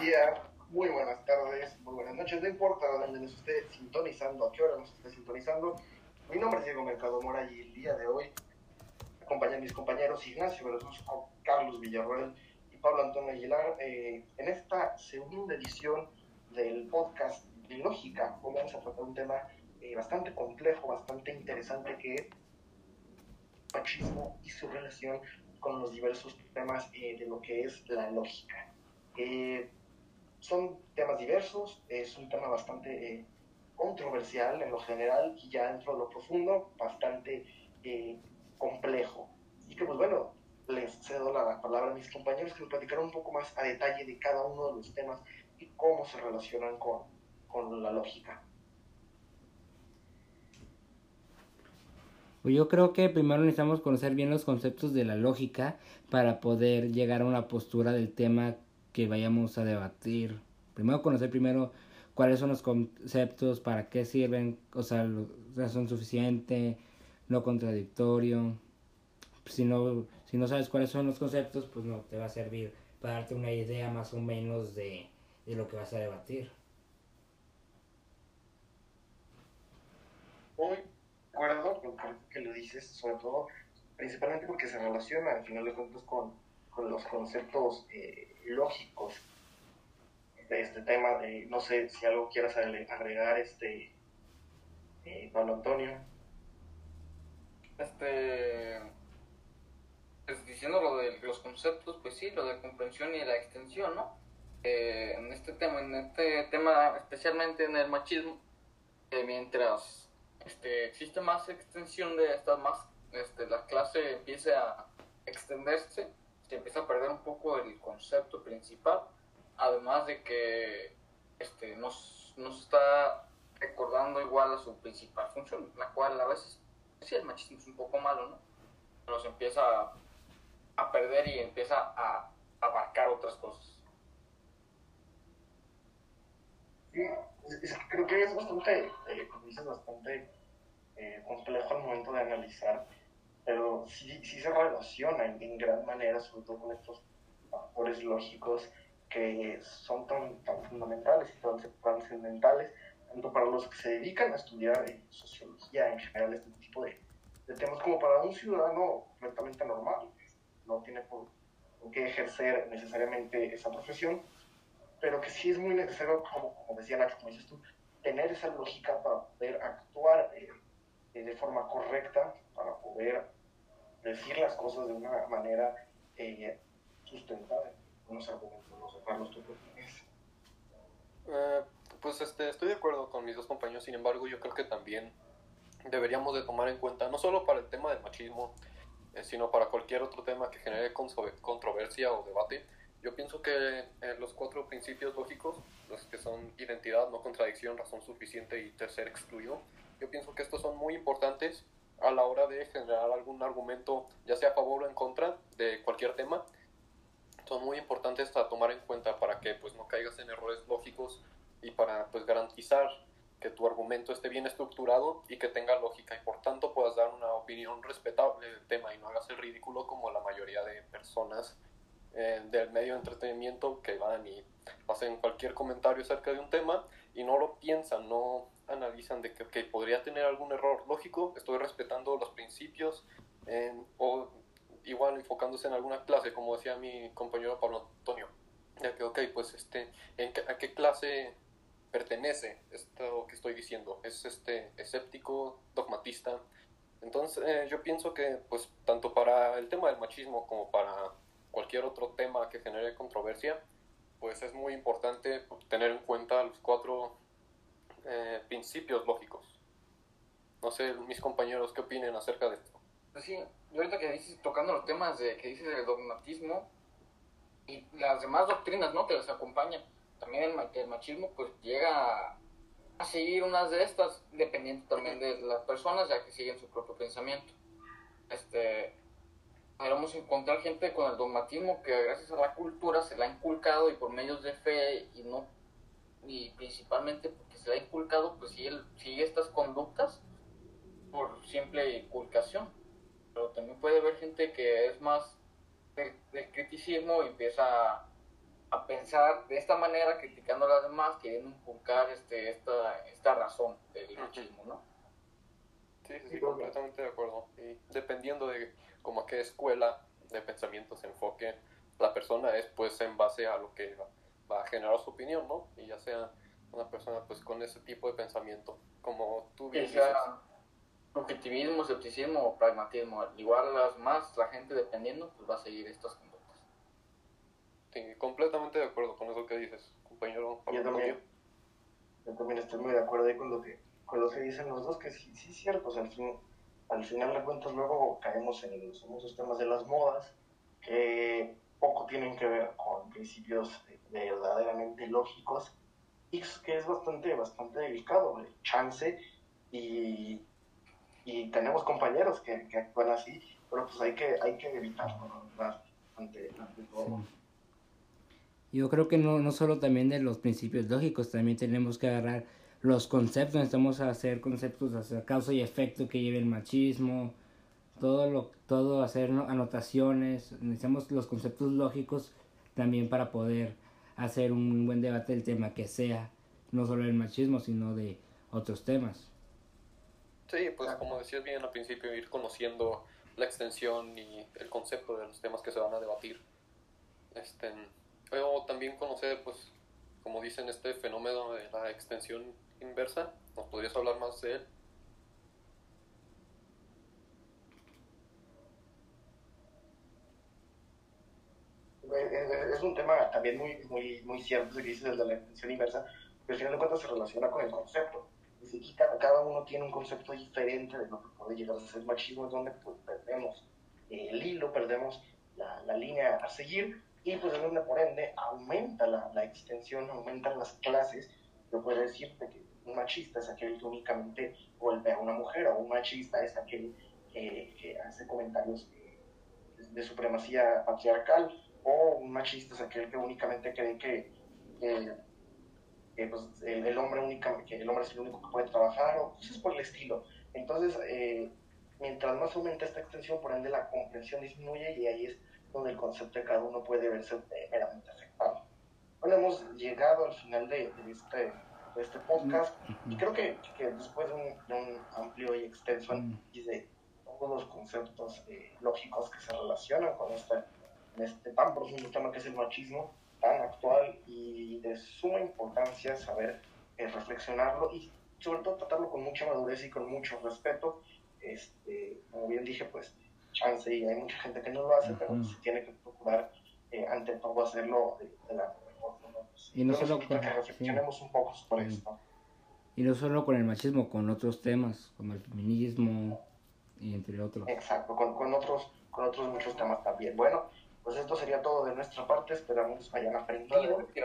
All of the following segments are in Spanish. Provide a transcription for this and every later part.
día, muy buenas tardes, muy buenas noches, no importa dónde nos esté sintonizando, a qué hora nos esté sintonizando. Mi nombre es Diego Mercado Mora y el día de hoy acompañan mis compañeros Ignacio Veracruz, Carlos Villarroel y Pablo Antonio Aguilar eh, en esta segunda edición del podcast de Lógica. Hoy vamos a tratar un tema eh, bastante complejo, bastante interesante que es machismo y su relación con los diversos temas eh, de lo que es la lógica. Eh, son temas diversos, es un tema bastante eh, controversial en lo general y ya dentro de lo profundo bastante complejo. Y que pues bueno, les cedo la palabra a mis compañeros que nos platicarán un poco más a detalle de cada uno de los temas y cómo se relacionan con, con la lógica. Pues yo creo que primero necesitamos conocer bien los conceptos de la lógica para poder llegar a una postura del tema que vayamos a debatir. Primero conocer primero cuáles son los conceptos, para qué sirven, o sea, razón suficiente, no contradictorio. Si no, si no sabes cuáles son los conceptos, pues no te va a servir para darte una idea más o menos de, de lo que vas a debatir. Hoy acuerdo con que lo dices, sobre todo, principalmente porque se relaciona al final de cuentas con, con los conceptos eh, lógicos de este tema. no sé si algo quieras agregar, este eh, Pablo Antonio. Este, pues diciendo lo de los conceptos, pues sí, lo de comprensión y la extensión, ¿no? Eh, en este tema, en este tema, especialmente en el machismo, mientras este, existe más extensión de estas más, este, la clase empieza a extenderse, se empieza a perder un poco el concepto principal, además de que este, nos, nos está recordando igual a su principal función, la cual a veces, sí, el machismo es un poco malo, ¿no? Pero se empieza a, perder y empieza a abarcar otras cosas. Sí, creo que es bastante, eh, bastante eh, complejo al momento de analizar, pero sí, sí se relaciona en, gran manera, sobre todo con estos factores lógicos que son tan, tan fundamentales y tan trascendentales, tanto para los que se dedican a estudiar sociología en general, este tipo de, de, temas, como para un ciudadano completamente normal, no tiene por, qué ejercer necesariamente esa profesión, pero que sí es muy necesario, como, como decía Nacho, como dices tú, tener esa lógica para poder actuar eh, de forma correcta, para poder decir las cosas de una manera eh, sustentada. Unos argumentos, no sé, Carlos, ¿tú eh, pues este, estoy de acuerdo con mis dos compañeros, sin embargo, yo creo que también deberíamos de tomar en cuenta, no solo para el tema del machismo, eh, sino para cualquier otro tema que genere controversia o debate, yo pienso que eh, los cuatro principios lógicos, los que son identidad, no contradicción, razón suficiente y tercer excluyo, yo pienso que estos son muy importantes a la hora de generar algún argumento, ya sea a favor o en contra de cualquier tema. Son muy importantes a tomar en cuenta para que pues, no caigas en errores lógicos y para pues, garantizar que tu argumento esté bien estructurado y que tenga lógica y por tanto puedas dar una opinión respetable del tema y no hagas el ridículo como la mayoría de personas eh, del medio de entretenimiento que van y hacen cualquier comentario acerca de un tema y no lo piensan, no analizan de que podría tener algún error lógico, estoy respetando los principios o igual enfocándose en alguna clase, como decía mi compañero Pablo Antonio, ya que, ok, pues este, ¿en ¿a qué clase pertenece esto que estoy diciendo? ¿Es este escéptico, dogmatista? Entonces eh, yo pienso que pues tanto para el tema del machismo como para cualquier otro tema que genere controversia, pues es muy importante tener en cuenta los cuatro eh, principios lógicos. No sé, mis compañeros, ¿qué opinen acerca de esto? Pues sí, yo ahorita que dices, tocando los temas de que dices del dogmatismo y las demás doctrinas, ¿no? Que les acompañan, también el, machismo pues llega a, seguir unas de estas, dependiendo también de las personas, ya que siguen su propio pensamiento. Este, podemos encontrar gente con el dogmatismo que gracias a la cultura se la ha inculcado y por medios de fe y no y principalmente porque se la ha inculcado pues sigue, sigue estas conductas por simple inculcación pero también puede haber gente que es más del de criticismo y empieza a pensar de esta manera, criticando a las demás, queriendo inculcar este, esta, esta razón del machismo, ¿no? Sí, sí, sí, completamente de acuerdo. Y dependiendo de como a qué escuela de pensamiento se enfoque la persona, es pues en base a lo que va a generar su opinión, ¿no? Y ya sea una persona pues con ese tipo de pensamiento, como tú bien dices. Objetivismo, escepticismo o pragmatismo. Igual las más, la gente dependiendo, pues va a seguir estas conductas. Sí, completamente de acuerdo con eso que dices, compañero. Yo también, yo también estoy muy de acuerdo ahí con lo que, con lo que dicen los dos, que sí, sí es cierto, o sea, al, fin, al final de cuentas luego caemos en los famosos temas de las modas, que poco tienen que ver con principios verdaderamente lógicos, y que es bastante, bastante delicado, el chance, y y tenemos compañeros que, que, actúan así, pero pues hay que, hay que evitarlo, Ante, ante todo. Yo creo que no, no solo también de los principios lógicos, también tenemos que agarrar los conceptos, necesitamos hacer conceptos, hacer causa y efecto que lleve el machismo, todo lo todo hacer anotaciones, necesitamos los conceptos lógicos también para poder hacer un buen debate del tema que sea no solo el machismo, sino de otros temas. Sí, pues como decías bien al principio, ir conociendo la extensión y el concepto de los temas que se van a debatir. Este, o también conocer, pues, como dicen, este fenómeno de la extensión inversa. ¿Nos podrías hablar más de él? Es un tema también muy, muy, muy cierto que dices de la extensión inversa, pero al final de cuentas se relaciona con el concepto y cada uno tiene un concepto diferente de lo que puede llegar a ser machismo, es donde pues, perdemos el hilo, perdemos la, la, línea a seguir y pues es donde por ende aumenta la, la extensión, aumentan las clases. Yo puedo decirte que un machista es aquel que únicamente golpea a una mujer o un machista es aquel que, que hace comentarios de, de, supremacía patriarcal o un machista es aquel que únicamente cree que pues, el, hombre única, que el hombre es el único que puede trabajar o cosas por el estilo. Entonces, eh, mientras más aumenta esta extensión, por ende la comprensión disminuye y ahí es donde el concepto de cada uno puede verse meramente afectado. Bueno, hemos llegado al final de, este, de este podcast y creo que, que después de un, amplio y extenso análisis de todos los conceptos eh, lógicos que se relacionan con este, este tan profundo tema que es el machismo, tan actual y de suma importancia saber eh, reflexionarlo y sobre todo tratarlo con mucha madurez y con mucho respeto. Este, como bien dije, pues chance y hay mucha gente que no lo hace, pero se tiene que procurar eh, ante todo hacerlo de, la mejor forma. y no solo con, que reflexionemos un poco sobre esto. Y no solo con el machismo, con otros temas, como el feminismo y entre otros. Exacto, con, con otros, con otros muchos temas también. Bueno, pues esto sería todo de nuestra parte, esperamos hayan aprendido, que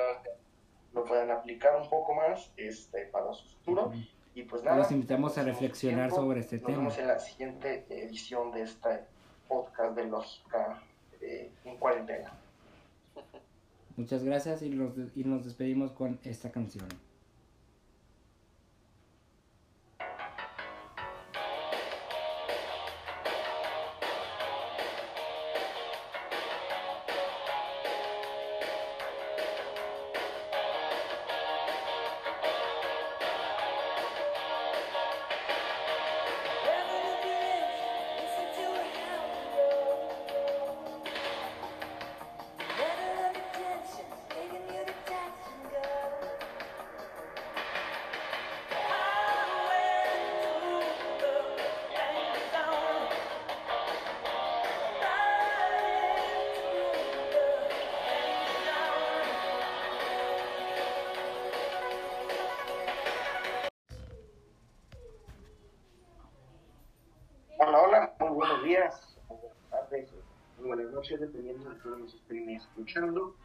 lo puedan aplicar un poco más este, para su futuro. Y pues nada. Los invitamos a reflexionar sobre este tema. Nos vemos en la siguiente edición de este podcast de Lógica eh, en Cuarentena. Muchas gracias y y nos despedimos con esta canción. Dependiendo de todos nos estén escuchando.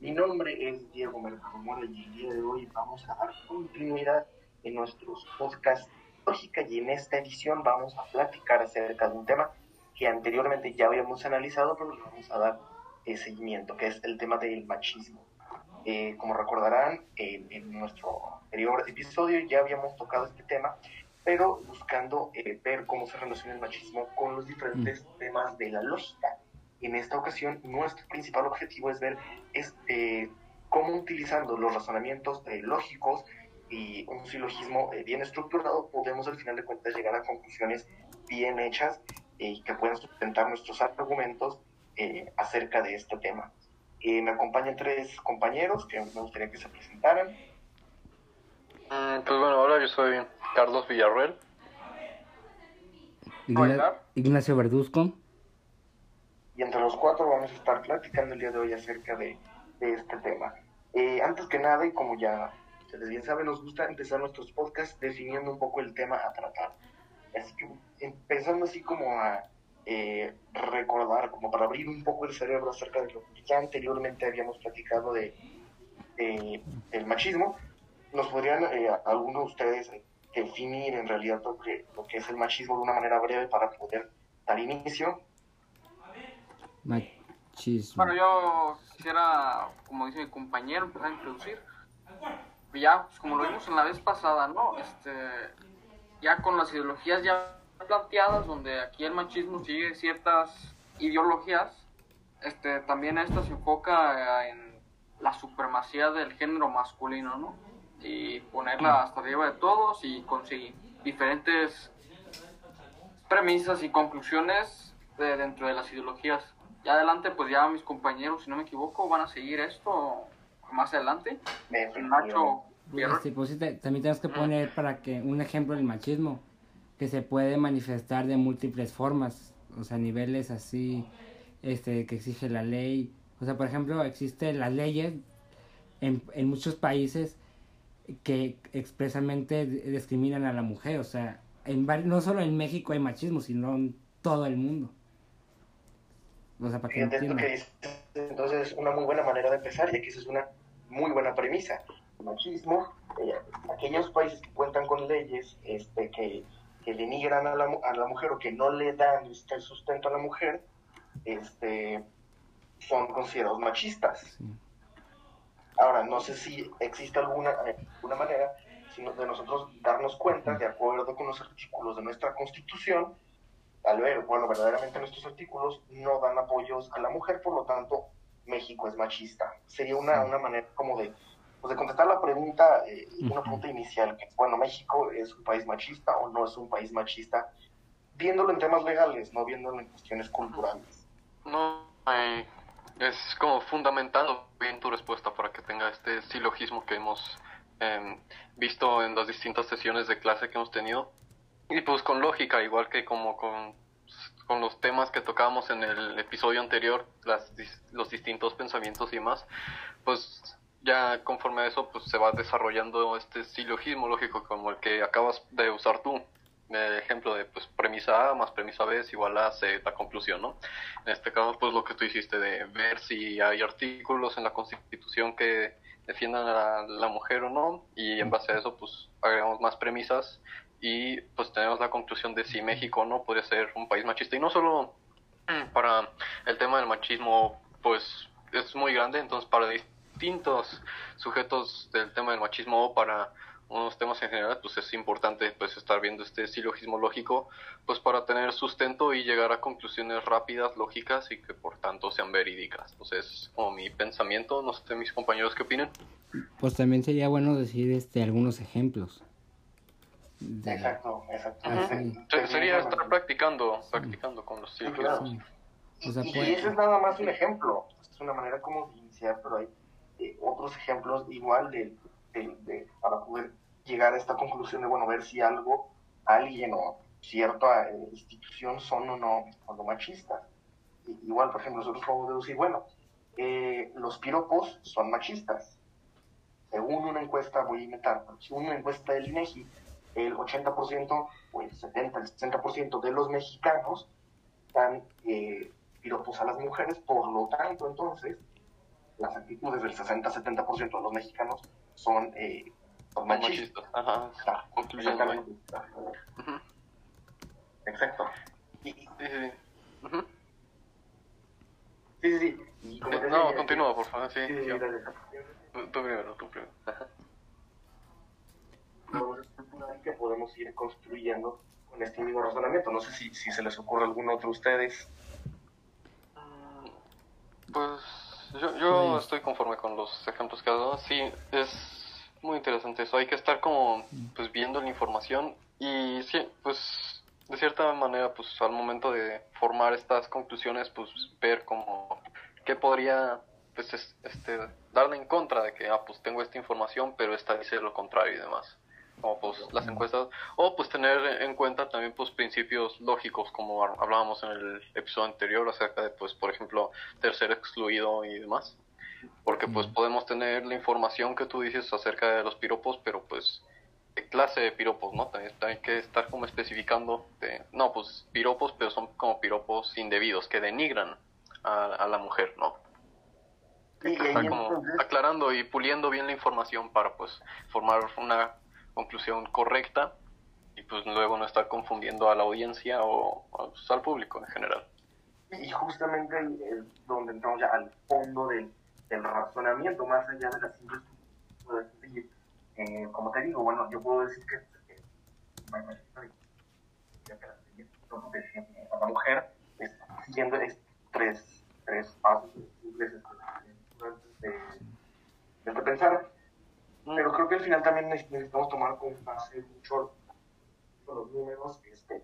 Mi nombre es Diego Mercado y el día de hoy vamos a dar continuidad en nuestros podcasts Lógica y en esta edición vamos a platicar acerca de un tema que anteriormente ya habíamos analizado, pero le vamos a dar eh, seguimiento, que es el tema del machismo. Eh, como recordarán, en nuestro anterior episodio ya habíamos tocado este tema, pero buscando eh, ver cómo se relaciona el machismo con los diferentes temas de la lógica en esta ocasión nuestro principal objetivo es ver este, cómo utilizando los razonamientos eh, lógicos y un silogismo eh, bien estructurado podemos al final de cuentas llegar a conclusiones bien hechas y que puedan sustentar nuestros argumentos acerca de este tema. me acompañan tres compañeros que me gustaría que se presentaran. Mm, pues bueno, ahora yo soy Carlos Villarreal. Ignacio Verduzco. Y entre los cuatro vamos a estar platicando el día de hoy acerca de, este tema. Eh, antes que nada, y como ya ustedes bien saben, nos gusta empezar nuestros podcasts definiendo un poco el tema a tratar. Así que empezando así como a eh, recordar, como para abrir un poco el cerebro acerca de lo que ya anteriormente habíamos platicado de, del machismo, nos podrían eh, algunos de ustedes definir en realidad lo que, lo que es el machismo de una manera breve para poder dar inicio. Machismo. Bueno, yo quisiera, como dice mi compañero, empezar a introducir. Ya, pues como lo vimos en la vez pasada, ¿no? Este, ya con las ideologías ya planteadas, donde aquí el machismo sigue ciertas ideologías, este, también esto se enfoca en la supremacía del género masculino, ¿no? Y ponerla hasta arriba de todos y conseguir diferentes premisas y conclusiones de, dentro de las ideologías. Ya adelante, pues ya mis compañeros, si no me equivoco, van a seguir esto más adelante. Nacho sí, pues también tenemos que poner para que un ejemplo del machismo que se puede manifestar de múltiples formas, o sea, niveles así este que exige la ley. O sea, por ejemplo, existen las leyes en, en muchos países que expresamente discriminan a la mujer. O sea, en, no solo en México hay machismo, sino en todo el mundo. O sea, para que, entonces, una muy buena manera de empezar, y aquí es una muy buena premisa. El machismo, eh, aquellos países que cuentan con leyes este, que, que denigran a la, a la mujer o que no le dan este, sustento a la mujer, este, son considerados machistas. Ahora, no sé si existe alguna, alguna manera sino de nosotros darnos cuenta, de acuerdo con los artículos de nuestra Constitución, al ver, bueno, verdaderamente nuestros artículos no dan apoyos a la mujer, por lo tanto, México es machista. Sería una, una manera como de, pues de contestar la pregunta, eh, una pregunta inicial, que bueno, México es un país machista o no es un país machista, viéndolo en temas legales, no viéndolo en cuestiones culturales. No, hay es como fundamentando bien tu respuesta para que tenga este silogismo que hemos em, visto en las distintas sesiones de clase que hemos tenido. Y pues con lógica, igual que como con, con los temas que tocábamos en el episodio anterior, las, los distintos pensamientos y más, pues ya conforme a eso pues se va desarrollando este silogismo lógico como el que acabas de usar tú ejemplo de pues premisa A más premisa B es igual a C, la conclusión, ¿no? En este caso, pues lo que tú hiciste de ver si hay artículos en la Constitución que defiendan a la, mujer o no, y en base a eso, pues agregamos más premisas y pues tenemos la conclusión de si México no podría ser un país machista. Y no solo para el tema del machismo, pues es muy grande, entonces para distintos sujetos del tema del machismo o para unos temas en general, pues es importante pues estar viendo este silogismo lógico, pues para tener sustento y llegar a conclusiones rápidas, lógicas y que por tanto sean verídicas. Entonces, como mi pensamiento, no sé mis compañeros qué opinan. Pues también sería bueno decir este algunos ejemplos. Exacto, exacto. Sería estar practicando, practicando con los silogismos. y, ese es nada más un ejemplo, es una manera como de iniciar, pero hay eh, otros ejemplos igual de, de, para poder llegar a esta conclusión de, bueno, ver si algo, alguien o cierta eh, institución son o no, o machistas. igual, por ejemplo, nosotros podemos deducir, bueno, eh, los piropos son machistas. Según una encuesta, voy a inventar, según una encuesta del INEGI, el 80% o el 70, el 60% de los mexicanos dan eh, piropos a las mujeres, por lo tanto, entonces, las actitudes del 60-70% de los mexicanos son eh, machistas. Ajá. Ah, exactamente. Exacto. sí, sí. Sí, sí, sí. no, continúa, por favor. Sí, sí, sí. Tú, primero, tú primero. que podemos ir construyendo con este mismo razonamiento. No sé si, si se les ocurre alguno otro a ustedes. Pues Yo, yo estoy conforme con los ejemplos que has dado. Sí, es muy interesante eso. Hay que estar como pues viendo la información y sí, pues de cierta manera pues al momento de formar estas conclusiones pues ver como qué podría pues es- este darle en contra de que ah pues tengo esta información pero esta dice lo contrario y demás. Como pues las encuestas o pues tener en principios lógicos como ha- hablábamos en el episodio anterior acerca de pues por ejemplo tercer excluido y demás. Porque pues podemos tener la información que tú dices acerca de los piropos pero pues clase de piropos no también hay que estar como especificando de no pues piropos pero son como piropos indebidos que denigran a, a la mujer no y Está como entonces, aclarando y puliendo bien la información para pues formar una conclusión correcta y pues luego no estar confundiendo a la audiencia o pues, al público en general. y justamente ahí es donde entramos ya al fondo del, del razonamiento, más allá de las decir, eh, como te digo, bueno, yo puedo decir que, que bueno, que la mujer es, siguiendo es, tres, tres pasos simples este, de, de, de pensar, pero creo que al final también neces- necesitamos tomar como base mucho los números, este,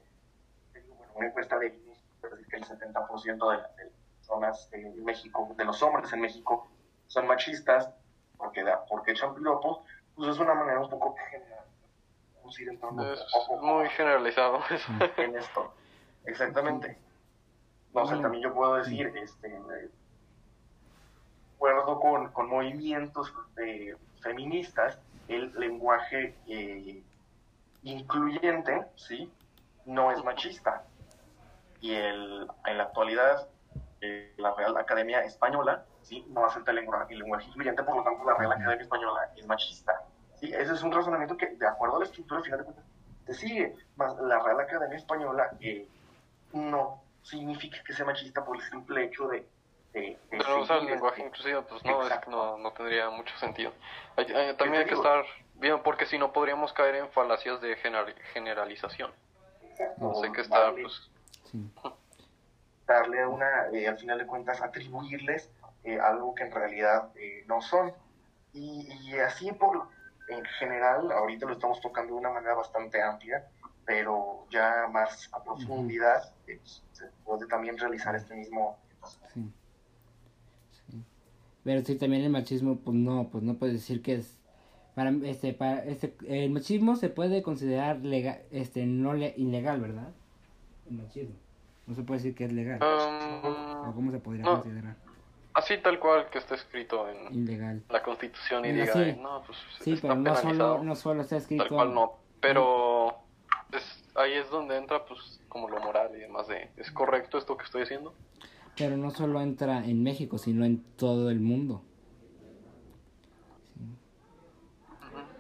bueno, una encuesta de que el 70% de las de las personas en México, de los hombres en México, son machistas, porque, da- porque echan piropos, pues es una manera un poco general. Vamos a ir entrando Es poco muy generalizado en esto. Exactamente. No sé, también yo puedo decir, este, acuerdo con, con movimientos eh, feministas, el lenguaje eh, incluyente, ¿sí? No es machista. Y el, en la actualidad, eh, la Real Academia Española, ¿sí? No acepta el lenguaje, el lenguaje incluyente, por lo tanto, la Real Academia Española es machista. ¿sí? Ese es un razonamiento que, de acuerdo a la estructura, al final de cuentas, se sigue. Más la Real Academia Española eh, no significa que sea machista por el simple hecho de... de, de Pero usar el lenguaje este- inclusivo, pues no, es no, no tendría mucho sentido. Hay- hay- también hay que estar bien, porque si no podríamos caer en falacias de general- generalización. exacto, No sé qué darle- pues, Sí. darle una, eh, al final de cuentas, atribuirles eh, algo que en realidad eh, no son. Y, y así por, en general, ahorita lo estamos tocando de una manera bastante amplia, pero ya más a profundidad eh, se puede también realizar este mismo... Sí. Sí. Pero sí, también el machismo, pues no, pues no puedes decir que es para este para este el machismo se puede considerar legal, este no le, ilegal, ¿verdad? El machismo. No se puede decir que es legal. ¿O um, cómo se podría no. considerar así tal cual que está escrito en ilegal? la Constitución y diga, sí. "Ay, no, pues Sí, está pero no penalizado". solo no solo está escrito Tal cual no. Pero es- ahí es donde entra pues como lo moral y demás de, ¿es correcto esto que estoy haciendo? Pero no solo entra en México, sino en todo el mundo.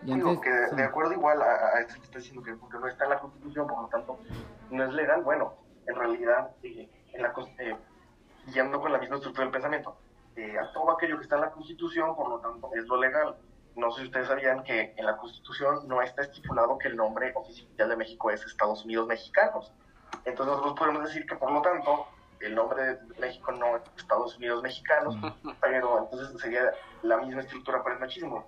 Y Digo antes- que sí. de acuerdo igual a, a eso que está diciendo que porque no está en la Constitución, por lo tanto no es legal, bueno, en realidad, eh, en la, eh, guiando con la misma estructura del pensamiento, eh, a todo aquello que está en la Constitución, por lo tanto, es lo legal. No sé si ustedes sabían que en la Constitución no está estipulado que el nombre oficial de México es Estados Unidos Mexicanos. Entonces nosotros podemos decir que, por lo tanto, el nombre de México no es Estados Unidos Mexicanos, pero entonces sería la misma estructura para el machismo.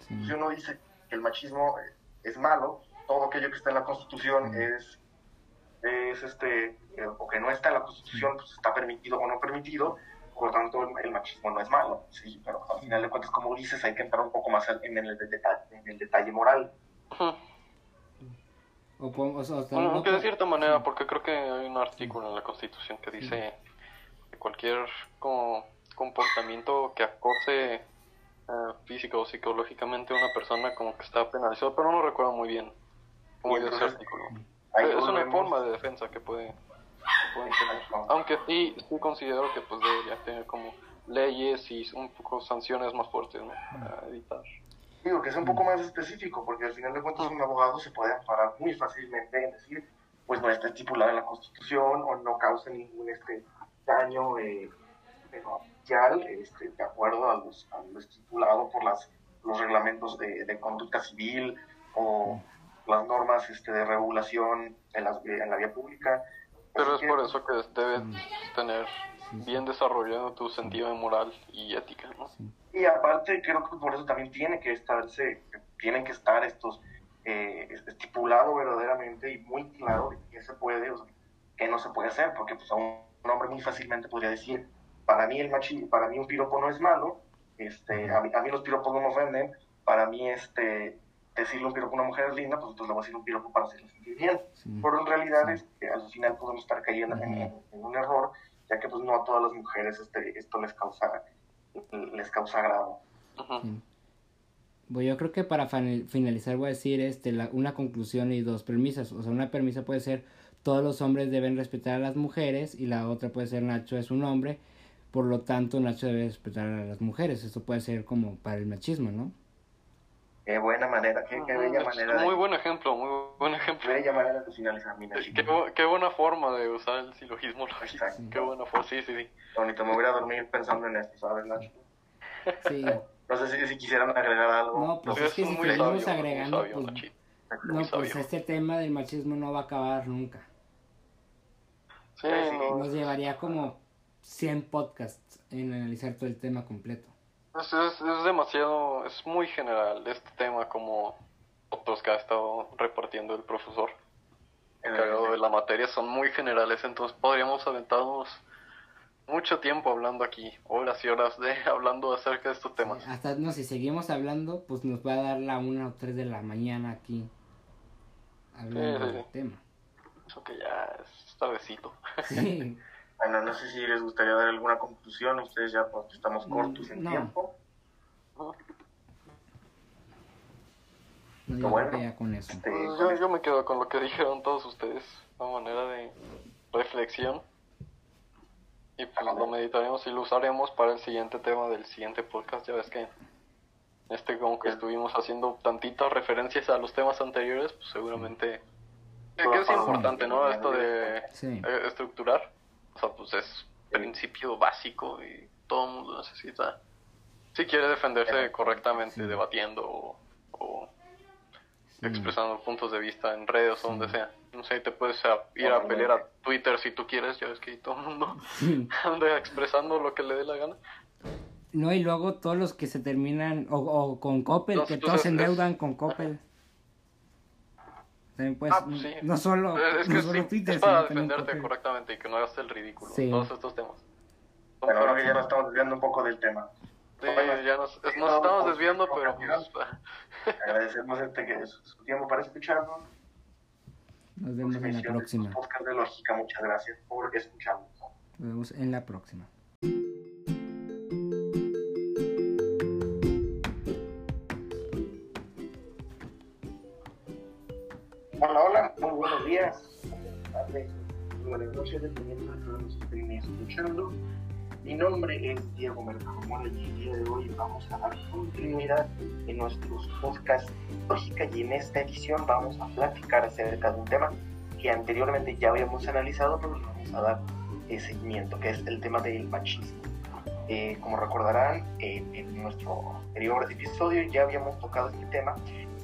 Sí. Si uno dice que el machismo es malo, todo aquello que está en la Constitución es, es este, eh, o que no está en la Constitución, pues está permitido o no permitido, por lo tanto el, el machismo no es malo, sí, pero al final de cuentas, como dices, hay que entrar un poco más en el, detalle, en el detalle moral. O, o Bueno, no aunque de cierta manera, porque creo que hay un artículo en la Constitución que dice que cualquier como, comportamiento que acose eh, física o psicológicamente a una persona como que está penalizado, pero no recuerdo muy bien dice ese artículo. Es una forma de defensa que puede que pueden tener. Aunque sí, sí considero que pues debería tener como leyes y un poco sanciones más fuertes ¿no? para evitar. Digo que es un poco más específico, porque al final de cuentas un abogado se puede amparar muy fácilmente en decir, pues no está estipulado en la Constitución o no causa ningún este daño eh, eh, este, de acuerdo a, los- a lo estipulado por las, los reglamentos de, de conducta civil o las normas este, de regulación en, las, en la vía pública. Pero Así es que, por eso que debe Mm. tener bien desarrollado tu sentido de moral y ética, ¿no? Y aparte creo que por eso también tiene que estarse, tienen que estar estos eh, estipulado verdaderamente y muy claro qué se puede o qué no se puede hacer, porque pues a un, hombre muy fácilmente podría decir, para mí el machi, para mí un piropo no es malo, este, a, mí, a mí los piropos no me ofenden, para mí este decirle un piropo a una mujer es linda, pues entonces le voy a decir un piropo para hacerle sentir bien. Pero en realidad es que al final podemos estar cayendo en, un error, ya que pues no a todas las mujeres este, esto les causa, les causa agrado. Bueno, yo creo que para finalizar voy a decir este, la, una conclusión y dos premisas. O sea, una premisa puede ser todos los hombres deben respetar a las mujeres y la otra puede ser Nacho es un hombre, por lo tanto Nacho debe respetar a las mujeres. Eso puede ser como para el machismo, ¿no? Qué buena manera, qué, bella manera. Muy buen ejemplo, muy buen ejemplo. Bella manera de finalizar mi qué, qué, buena forma de usar el silogismo Qué buena forma, sí, sí, sí. Bonito, me voy a dormir pensando en esto, ¿sabes, Nacho? Sí. No sé si, quisieran agregar algo. No, pues es que si seguimos agregando, pues, no, pues este tema del machismo no va a acabar nunca. Sí, Nos llevaría como 100 podcasts en analizar todo el tema completo. Es, es, es, demasiado, es muy general este tema como otros que ha estado repartiendo el profesor encargado de la materia son muy generales, entonces podríamos aventarnos mucho tiempo hablando aquí, horas y horas de hablando acerca de estos temas. hasta no, si seguimos hablando, pues nos va a dar la una o tres de la mañana aquí hablando del tema. Eso que ya es tardecito. Sí. bueno, no sé si les gustaría dar alguna conclusión, ustedes ya porque estamos mm, cortos en tiempo. No, yo bueno, con eso. Este, yo, yo me quedo con lo que dijeron todos ustedes, a manera de reflexión. Y pues lo meditaremos y lo usaremos para el siguiente tema del siguiente podcast. Ya ves que este como que estuvimos haciendo tantitas referencias a los temas anteriores, pues seguramente que es importante, ¿no? Esto de eh, estructurar. O sea, pues es principio básico y todo el mundo necesita. Si quiere defenderse correctamente, debatiendo o expresando puntos de vista en redes o donde sea. No sé, te puedes ir a pelear a Twitter si tú quieres, ya ves que todo el mundo anda expresando lo que le dé la gana. No, y luego todos los que se terminan, o, con Coppel, que todos se endeudan con Coppel. También pues, ah, pues no solo, es no solo Twitter, es para defenderte correctamente y que no hagas el ridículo. Todos estos temas. Pero creo que ya nos estamos desviando un poco del tema. Sí, ya nos, nos estamos desviando, pero pues, agradecemos este que su, tiempo para escucharnos. Nos vemos en la próxima. Podcast de Lógica, muchas gracias por escucharnos. Nos vemos en la próxima. Hola, hola, muy buenos días, buenas noches, dependiendo de todos los que estén escuchando. Mi nombre es Diego Mercado y el día de hoy vamos a dar continuidad en nuestros podcasts Lógica y en esta edición vamos a platicar acerca de un tema que anteriormente ya habíamos analizado, pero vamos a dar eh, seguimiento, que es el tema del machismo. Eh, como recordarán, en nuestro anterior episodio ya habíamos tocado este tema,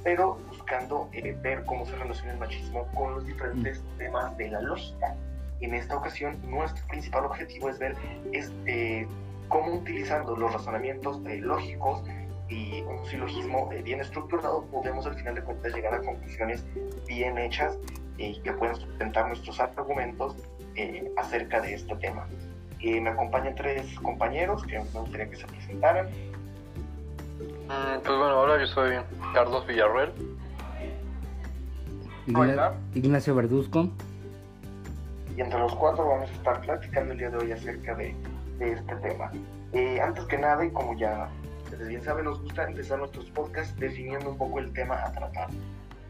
pero buscando eh, ver cómo se relaciona el machismo con los diferentes temas de la lógica en esta ocasión nuestro principal objetivo es ver este, cómo utilizando los razonamientos eh, lógicos y un silogismo eh, bien estructurado podemos al final de cuentas llegar a conclusiones bien hechas y que pueden sustentar nuestros argumentos eh, acerca de este tema. me acompañan tres compañeros que me gustaría que se presentaran. Mm, pues bueno, ahora yo soy Carlos Villarreal. Ignacio Verduzco y entre los cuatro vamos a estar platicando el día de hoy acerca de, este tema. Eh, antes que nada, y como ya ustedes bien saben, nos gusta empezar nuestros podcasts definiendo un poco el tema a tratar.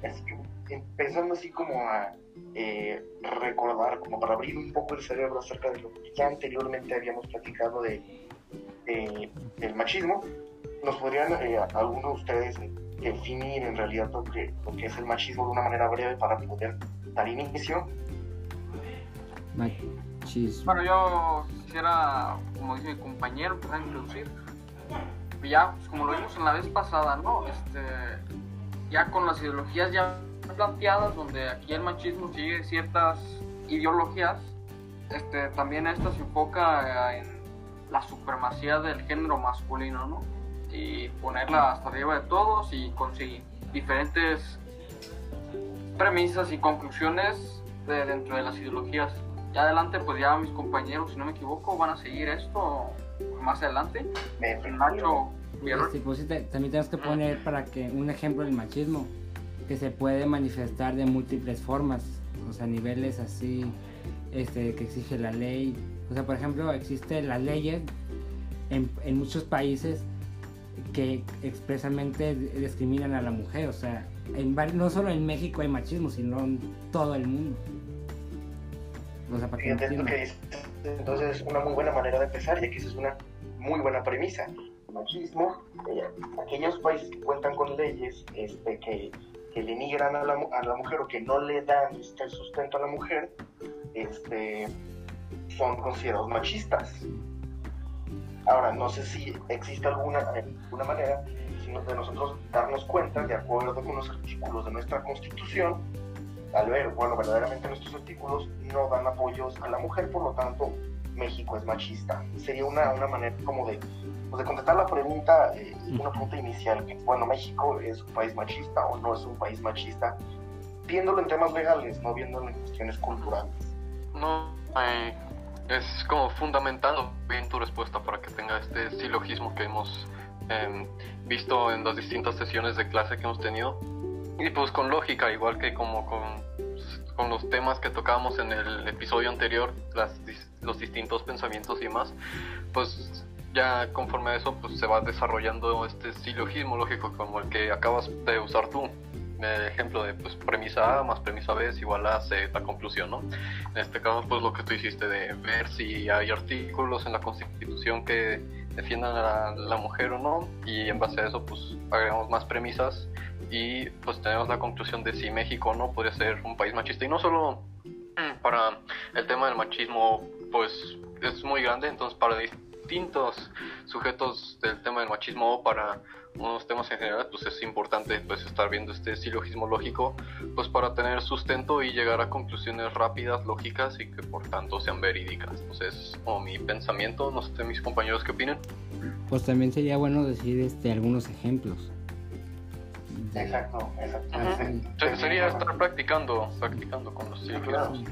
Así que empezando así como a eh, recordar, como para abrir un poco el cerebro acerca de lo que ya anteriormente habíamos platicado de, del machismo, ¿nos podrían eh, algunos de ustedes definir en realidad lo que, lo que es el machismo de una manera breve para poder dar inicio? Bueno, yo quisiera, como dice mi compañero, empezar a introducir. Ya, pues, como lo vimos en la vez pasada, ¿no? Este, ya con las ideologías ya planteadas, donde aquí el machismo sigue ciertas ideologías, este, también esto se enfoca en la supremacía del género masculino, ¿no? Y ponerla hasta arriba de todos y conseguir diferentes premisas y conclusiones de, dentro de las ideologías. Ya adelante, pues ya mis compañeros, si no me equivoco, van a seguir esto más adelante. Nacho, este, pues, sí, también tenemos que poner para que un ejemplo del machismo que se puede manifestar de múltiples formas, o sea, niveles así este, que exige la ley. O sea, por ejemplo, existen las leyes en, en muchos países que expresamente discriminan a la mujer, o sea, en, no solo en México hay machismo, sino en todo el mundo. O sea, que entonces, una muy buena manera de empezar, ya que esa es una muy buena premisa. Machismo, eh, aquellos países que cuentan con leyes este, que, que denigran a la, a la mujer o que no le dan este, sustento a la mujer, este, son considerados machistas. Ahora, no sé si existe alguna, alguna manera de nosotros darnos cuenta, de acuerdo con los artículos de nuestra Constitución, al ver, bueno, verdaderamente nuestros artículos no dan apoyos a la mujer, por lo tanto, México es machista. Sería una, una manera como de, pues de contestar la pregunta, eh, una pregunta inicial, que, bueno, México es un país machista o no es un país machista, viéndolo en temas legales, no viéndolo en cuestiones culturales. No, es como fundamentando bien tu respuesta para que tenga este silogismo que hemos em, visto en las distintas sesiones de clase que hemos tenido. Y pues con lógica, igual que como con, con los temas que tocábamos en el episodio anterior, las, los distintos pensamientos y demás, pues ya conforme a eso pues se va desarrollando este silogismo lógico como el que acabas de usar tú el ejemplo de pues, premisa A más premisa B es igual a C, la conclusión, ¿no? En este caso, pues lo que tú hiciste de ver si hay artículos en la Constitución que defiendan a la, mujer o no, y en base a eso, pues agregamos más premisas y pues tenemos la conclusión de si México no podría ser un país machista. Y no solo para el tema del machismo, pues es muy grande, entonces para distintos sujetos del tema del machismo o para unos temas en general, pues es importante pues estar viendo este silogismo lógico, pues para tener sustento y llegar a conclusiones rápidas, lógicas y que por tanto sean verídicas. Entonces, es como mi pensamiento, no sé mis compañeros qué opinan. Pues también sería bueno decir este algunos ejemplos. Exacto, exacto. Sería estar practicando, practicando con los silogismos. y,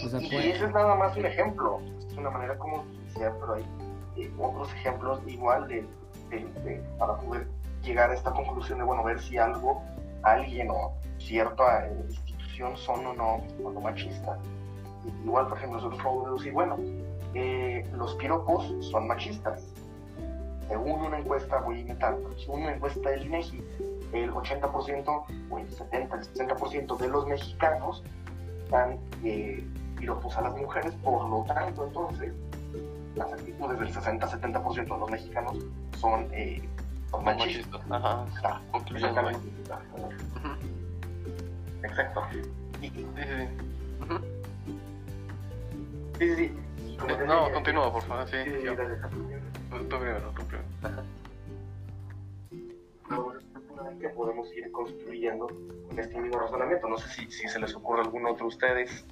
pues ese es nada más un ejemplo, es una manera como iniciar, pero hay eh, otros ejemplos igual de para poder llegar a esta conclusión de, bueno, ver si algo, alguien o cierta institución son o no, o machistas. Igual, por ejemplo, nosotros podemos deducir, bueno, eh, los piropos son machistas. Según una encuesta, voy a inventar, según una encuesta del INEGI, el 80% o el 70, el 60% de los mexicanos dan eh, piropos a las mujeres, por lo tanto, entonces, las actitudes del 60-70% de los mexicanos son, eh, machistas. Ajá. Ah, exactamente. Exacto. sí, sí, sí. sí, No, continúa, por favor. Sí, sí, sí Tú primero, tú primero. que podemos ir construyendo con este mismo razonamiento. No sé si, si se les ocurre alguno otro de ustedes.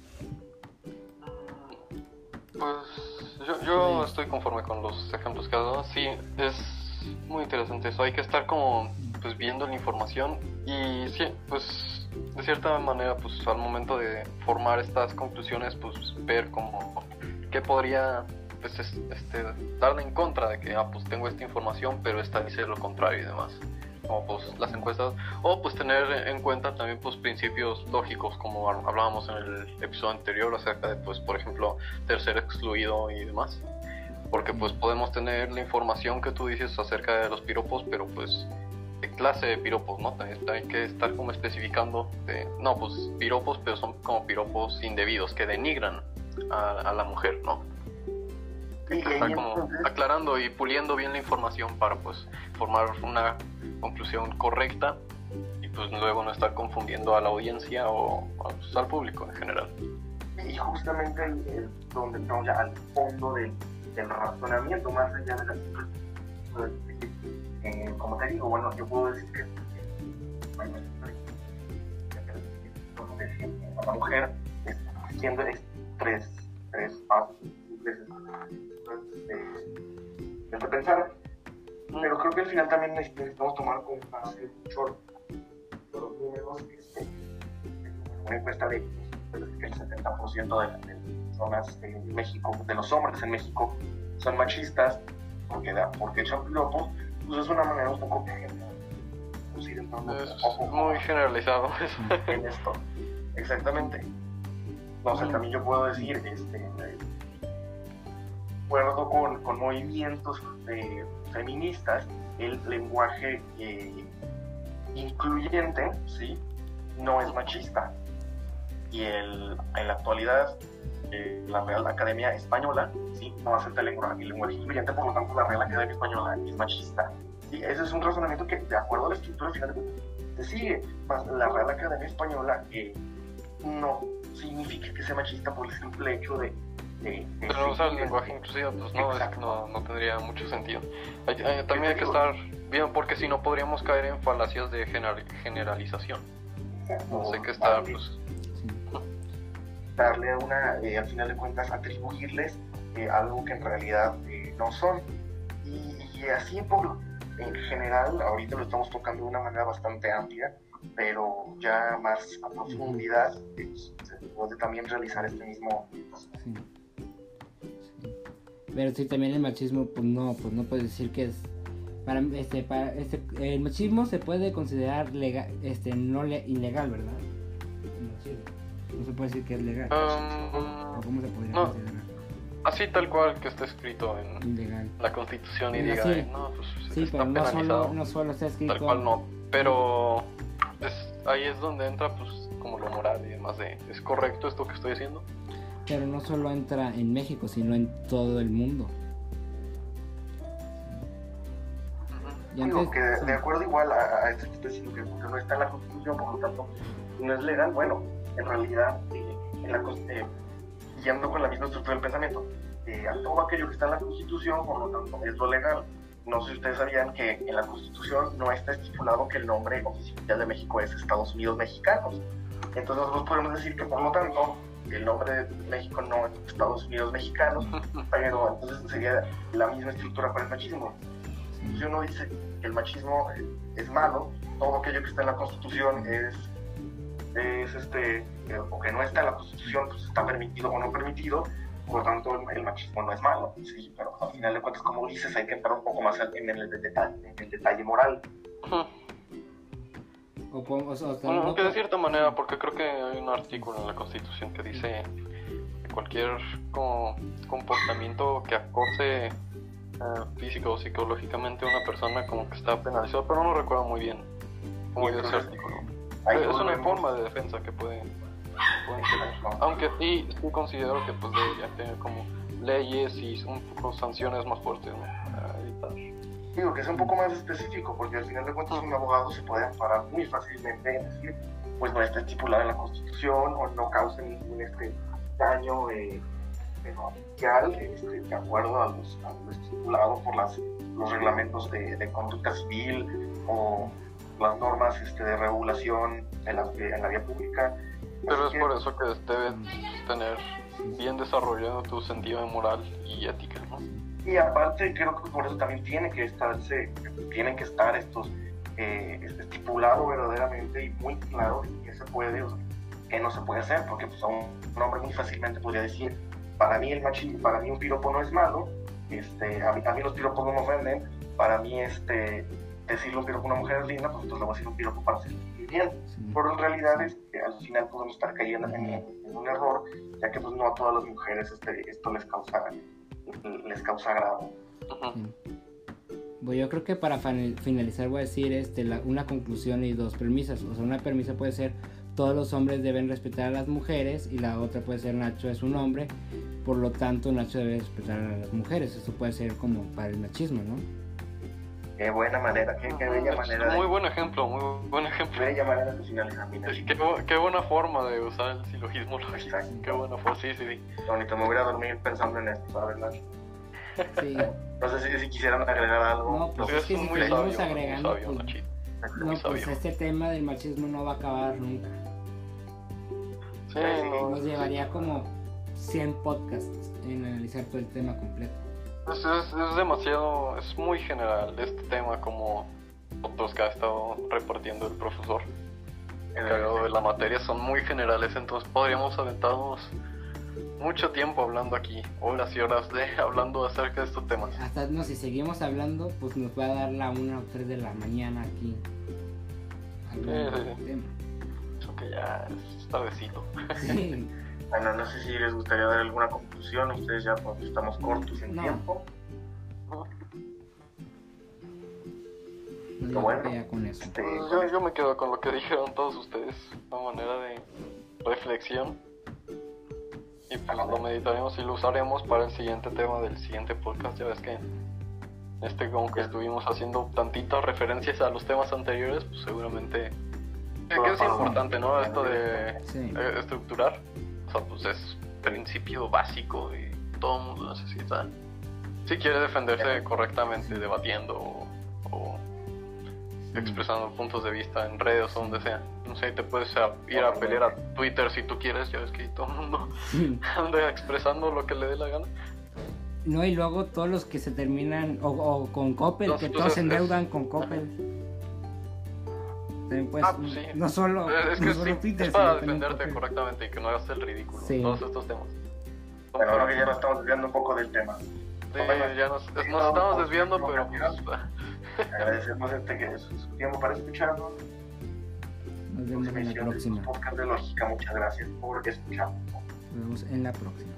Pues yo, yo estoy conforme con los ejemplos que has dado. Sí, es muy interesante eso. Hay que estar como pues viendo la información y sí, pues de cierta manera pues al momento de formar estas conclusiones pues ver como qué podría pues este darle en contra de que ah pues tengo esta información pero esta dice lo contrario y demás como pues las encuestas o pues tener en cuenta también pues principios lógicos como hablábamos en el episodio anterior acerca de pues por ejemplo tercer excluido y demás porque pues podemos tener la información que tú dices acerca de los piropos, pero pues clase de piropos, ¿no? También hay que estar como especificando, de, no, pues piropos, pero son como piropos indebidos, que denigran a, la mujer, ¿no? Estar como aclarando y puliendo bien la información para pues formar una conclusión correcta y pues luego no estar confundiendo a la audiencia o pues, al público en general. Y justamente donde estamos ya al fondo del el razonamiento más allá de las eh, como te digo, bueno, yo puedo decir que la mujer siendo tres, tres fácil de, de pensar. Pero creo que al final también necesitamos tomar como base mucho los números. Este, una encuesta de el 70% de las personas en México, de los hombres en México, son machistas porque, porque echan piropos, pues es una manera un poco pues, es muy generalizado eso. En esto, exactamente. No sé, también yo puedo decir, este, acuerdo con, con movimientos eh, feministas, el lenguaje eh, incluyente, ¿sí? No es machista. Y el, en la actualidad, eh, la Real Academia Española, ¿sí? No acepta el lenguaje, el lenguaje incluyente, por lo tanto, la Real Academia Española es machista. Y ese es un razonamiento que, de acuerdo a la estructura final, se sigue. Más la Real Academia Española no significa que sea machista por el simple hecho de pero no usar el lenguaje inclusivo, pues no, es que no, no, tendría mucho sentido. también hay que estar bien, porque si no podríamos caer en falacias de generalización. No sé qué estar, pues. Darle una, eh, al final de cuentas, atribuirles eh, algo que en realidad eh, no son. Y, así, por, en general, ahorita lo estamos tocando de una manera bastante amplia, pero ya más a profundidad se puede también realizar este mismo. Pero sí, también el machismo, pues no, pues no puede decir que es para este, para este, el machismo se puede considerar legal, este, no le, ilegal, ¿verdad? No se puede decir que es legal. Um, ¿Cómo se podría considerar? Así tal cual que está escrito en la Constitución y diga, no, pues sí, está pero no solo, no solo está escrito. Tal cual no, pero ahí es donde entra, pues, como lo moral y demás de, ¿es correcto esto que estoy haciendo? Pero no solo entra en México, sino en todo el mundo. Digo que de acuerdo igual a, esto que estoy diciendo, que no está en la Constitución, por lo tanto no es legal, bueno, en realidad, eh, en la, eh, yendo con la misma estructura del pensamiento, eh, a todo aquello que está en la Constitución, por lo tanto, es lo legal. No sé si ustedes sabían que en la Constitución no está estipulado que el nombre oficial de México es Estados Unidos Mexicanos. Entonces nosotros podemos decir que por lo tanto el nombre de México no es Estados Unidos mexicanos, pero entonces sería la misma estructura para el machismo. Si uno dice que el machismo es malo, todo aquello que está en la Constitución es, es este, eh, o que no está en la Constitución, pues está permitido o no permitido, por lo tanto el, machismo no es malo, sí, pero al final de cuentas, como dices, hay que entrar un poco más en el, detalle, en el detalle moral. O, bueno, que de cierta manera, porque creo que hay un artículo en la Constitución que dice que cualquier comportamiento que acose eh, físico o psicológicamente a una persona como que está penalizado, pero no recuerdo muy bien cómo es ese artículo. Es una forma de defensa que pueden, tener. Aunque sí, sí considero que pues deberían tener como leyes y un poco sanciones más fuertes para evitar digo que es un poco más específico, porque al final de cuentas un abogado se puede amparar muy fácilmente en decir, pues no está estipulado en la Constitución o no causa ningún este, daño eh, este, de acuerdo a, los, lo estipulado por las, los reglamentos de, conducta civil o las normas este, de regulación en la, en la vía pública. Pero es por eso que debes tener bien desarrollado tu sentido de moral y ética. Y aparte creo que por eso también tiene que estarse, tienen que estar estos eh, estipulado verdaderamente y muy claro qué se puede o qué no se puede hacer, porque pues, un, hombre muy fácilmente podría decir, para mí el machismo, para mí un piropo no es malo, este, a, mí, a mí los piropos no me ofenden, para mí este, decirle un piropo a una mujer es linda, pues entonces le voy a decir un piropo para sentir bien. Pero en realidad es que al final podemos estar cayendo en, un error, ya que pues no a todas las mujeres este, esto les causa les causa grado. Bueno, yo creo que para finalizar voy a decir este, una conclusión y dos premisas. O sea, una premisa puede ser todos los hombres deben respetar a las mujeres y la otra puede ser Nacho es un hombre, por lo tanto Nacho debe respetar a las mujeres. Eso puede ser como para el machismo, ¿no? Qué buena manera, qué, bella manera. Muy buen ejemplo, muy buen ejemplo. Bella manera de finalizar. Qué, buena forma de usar el silogismo Qué buena forma, sí, sí, sí. Bonito, me voy a dormir pensando en esto, ¿sabes? Sí. No sé si, quisieran agregar algo. No, pues, es que si seguimos agregando, pues, no, pues este tema del machismo no va a acabar nunca. Sí, Nos llevaría como 100 podcasts en analizar todo el tema completo. Es, es, es demasiado, es muy general este tema como otros que ha estado repartiendo el profesor encargado de la materia son muy generales, entonces podríamos aventarnos mucho tiempo hablando aquí, horas y horas de hablando acerca de estos temas. Hasta no, si seguimos hablando, pues nos va a dar la 1 o 3 de la mañana aquí. hablando Sí, sí, del sí. tema. Eso que ya es tardecito. Sí. Bueno, no sé si les gustaría dar alguna conclusión. Ustedes ya pues, estamos cortos en No. tiempo. No bueno. con eso. Este, yo, yo me quedo con lo que dijeron todos ustedes, una manera de reflexión. Y pues lo meditaremos y lo usaremos para el siguiente tema del siguiente podcast. Ya ves que este como que estuvimos haciendo tantitas referencias a los temas anteriores, pues seguramente eh, que es importante, ¿no? Esto de Sí. eh, estructurar. O sea, pues es principio básico y todo el mundo necesita. Si quiere defenderse correctamente, debatiendo o, o expresando puntos de vista en redes o donde sea. No sé, te puedes a- ir a pelear a Twitter si tú quieres, ya ves que todo el mundo anda expresando lo que le dé la gana. No, y luego todos los que se terminan, o, o con Coppel, que pues, todos se endeudan con Coppel. También pues, Ah, pues sí. no solo, es no que solo sí, Twitter, es para defenderte correctamente y que no hagas el ridículo. Sí. Todos estos temas. bueno, creo que ya nos estamos desviando un poco del tema. Sí, Bueno, ya nos, estamos desviando, pero pues. Agradecemos este que su, su tiempo para escucharnos. Nos vemos en la de próxima. su podcast de lógica. Muchas gracias por escucharnos. Nos vemos en la próxima.